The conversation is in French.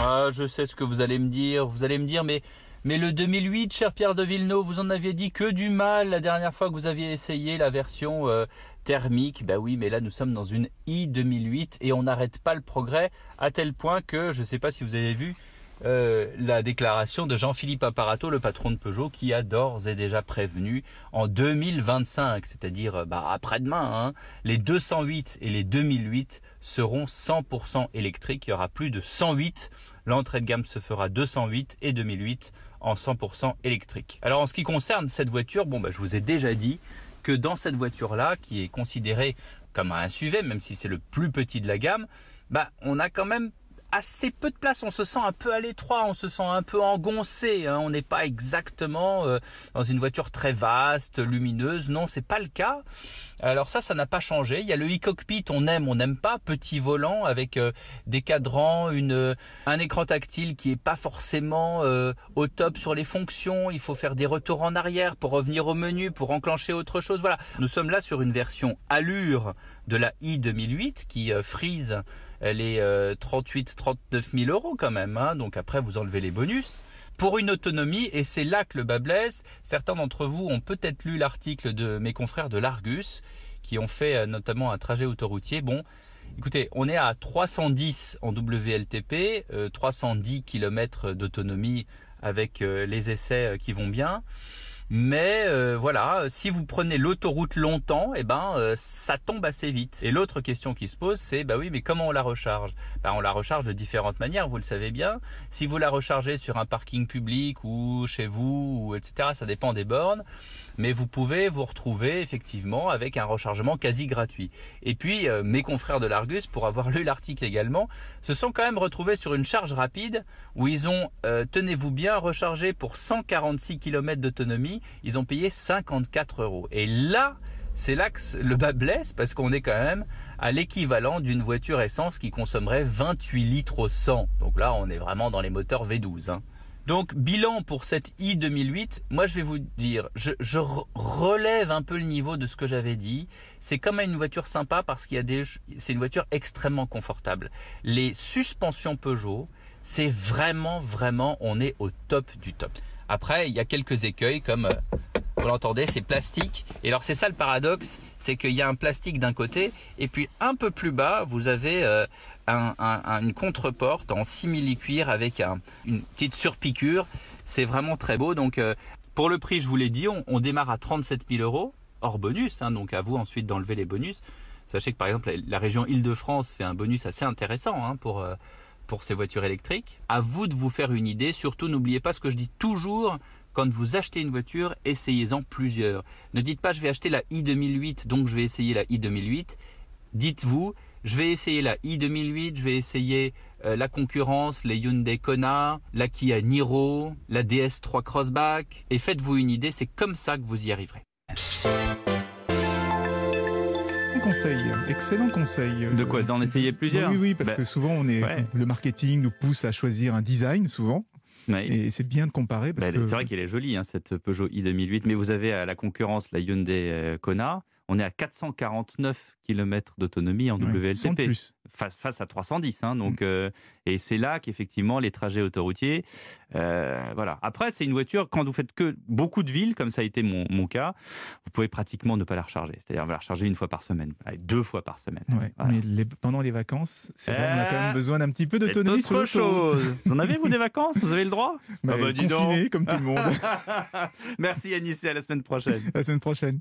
Ah, je sais ce que vous allez me dire. Vous allez me dire, mais le 2008, cher Pierre de Villeneuve, vous en aviez dit que du mal la dernière fois que vous aviez essayé la version euh, thermique. Bah oui, mais là nous sommes dans une i 2008 et on n'arrête pas le progrès à tel point que je ne sais pas si vous avez vu euh, la déclaration de Jean-Philippe Apparato, le patron de Peugeot, qui a d'ores et déjà prévenu en 2025, c'est-à-dire euh, bah, après-demain, hein, les 208 et les 2008 seront 100% électriques. Il y aura plus de 108. L'entrée de gamme se fera 208 et 2008 en 100% électrique. Alors en ce qui concerne cette voiture, bon bah, je vous ai déjà dit que dans cette voiture-là, qui est considérée comme un SUV, même si c'est le plus petit de la gamme, bah, on a quand même assez peu de place, on se sent un peu à l'étroit, on se sent un peu engoncé, hein. on n'est pas exactement euh, dans une voiture très vaste, lumineuse, non c'est pas le cas. Alors ça, ça n'a pas changé. Il y a le e-cockpit, on aime, on n'aime pas, petit volant avec euh, des cadrans, une, un écran tactile qui est pas forcément euh, au top sur les fonctions. Il faut faire des retours en arrière pour revenir au menu, pour enclencher autre chose. Voilà, nous sommes là sur une version allure de la i 2008 qui frise les 38 39 000 euros quand même. Hein. donc après, vous enlevez les bonus. Pour une autonomie, et c'est là que le bas blesse, certains d'entre vous ont peut-être lu l'article de mes confrères de l'Argus, qui ont fait euh, notamment un trajet autoroutier. Bon, écoutez, on est à 310 en WLTP, 310 km d'autonomie avec euh, les essais qui vont bien. Mais euh, voilà, si vous prenez l'autoroute longtemps, eh ben euh, ça tombe assez vite. Et l'autre question qui se pose, c'est bah oui, mais comment on la recharge? Bah, on la recharge de différentes manières, vous le savez bien. Si vous la rechargez sur un parking public ou chez vous, ou etc., ça dépend des bornes. Mais vous pouvez vous retrouver effectivement avec un rechargement quasi gratuit. Et puis euh, mes confrères de l'Argus, pour avoir lu l'article également, se sont quand même retrouvés sur une charge rapide où ils ont, tenez-vous bien, rechargé pour 146 km d'autonomie ils ont payé 54 euros. Et là, c'est là que le bas blesse parce qu'on est quand même à l'équivalent d'une voiture essence qui consommerait 28 litres au 100. Donc là, on est vraiment dans les moteurs V12. Hein. Donc bilan pour cette i 2008, moi je vais vous dire, je, relève un peu le niveau de ce que j'avais dit. C'est quand même une voiture sympa parce qu'il y a des, c'est une voiture extrêmement confortable. Les suspensions Peugeot, c'est vraiment vraiment, on est au top du top. Après, il y a quelques écueils comme, euh, vous l'entendez, c'est plastique. Et alors c'est ça le paradoxe, c'est qu'il y a un plastique d'un côté et puis un peu plus bas, vous avez euh, une contreporte en simili-cuir avec une petite surpiqûre. C'est vraiment très beau. Donc euh, pour le prix, je vous l'ai dit, on, démarre à 37 000 euros hors bonus. Hein, donc à vous ensuite d'enlever les bonus. Sachez que par exemple la région Île-de-France fait un bonus assez intéressant hein, pour pour ces voitures électriques. À vous de vous faire une idée. Surtout, n'oubliez pas ce que je dis toujours. Quand vous achetez une voiture, essayez-en plusieurs. Ne dites pas je vais acheter la i 2008, donc je vais essayer la i 2008. Dites-vous, je vais essayer la i 2008, je vais essayer euh, la concurrence, les Hyundai Kona, la Kia Niro, la DS3 Crossback, et faites-vous une idée, c'est comme ça que vous y arriverez conseil, excellent conseil. De quoi D'en essayer plusieurs Oui, oui, parce bah, que souvent on est, le marketing nous pousse à choisir un design, souvent. Et c'est bien de comparer. Bah, c'est vrai qu'elle est jolie, hein, cette Peugeot i 2008, mais vous avez à la concurrence la Hyundai euh, Kona. On est à 449 km d'autonomie en WLTP face, face à 310. Hein, donc, mm. euh, et c'est là qu'effectivement les trajets autoroutiers. Euh, voilà. Après, c'est une voiture, quand vous faites que beaucoup de villes, comme ça a été mon, mon cas, vous pouvez pratiquement ne pas la recharger. C'est-à-dire, la recharger une fois par semaine, deux fois par semaine. Mais pendant les vacances, c'est vrai, on a quand même euh, besoin d'un petit peu d'autonomie sur autre chose. Vous en avez, vous, des vacances? Vous avez le droit? Bah, ah bah, Confiné, comme tout le monde. Merci, Anis, et à la semaine prochaine. À la semaine prochaine.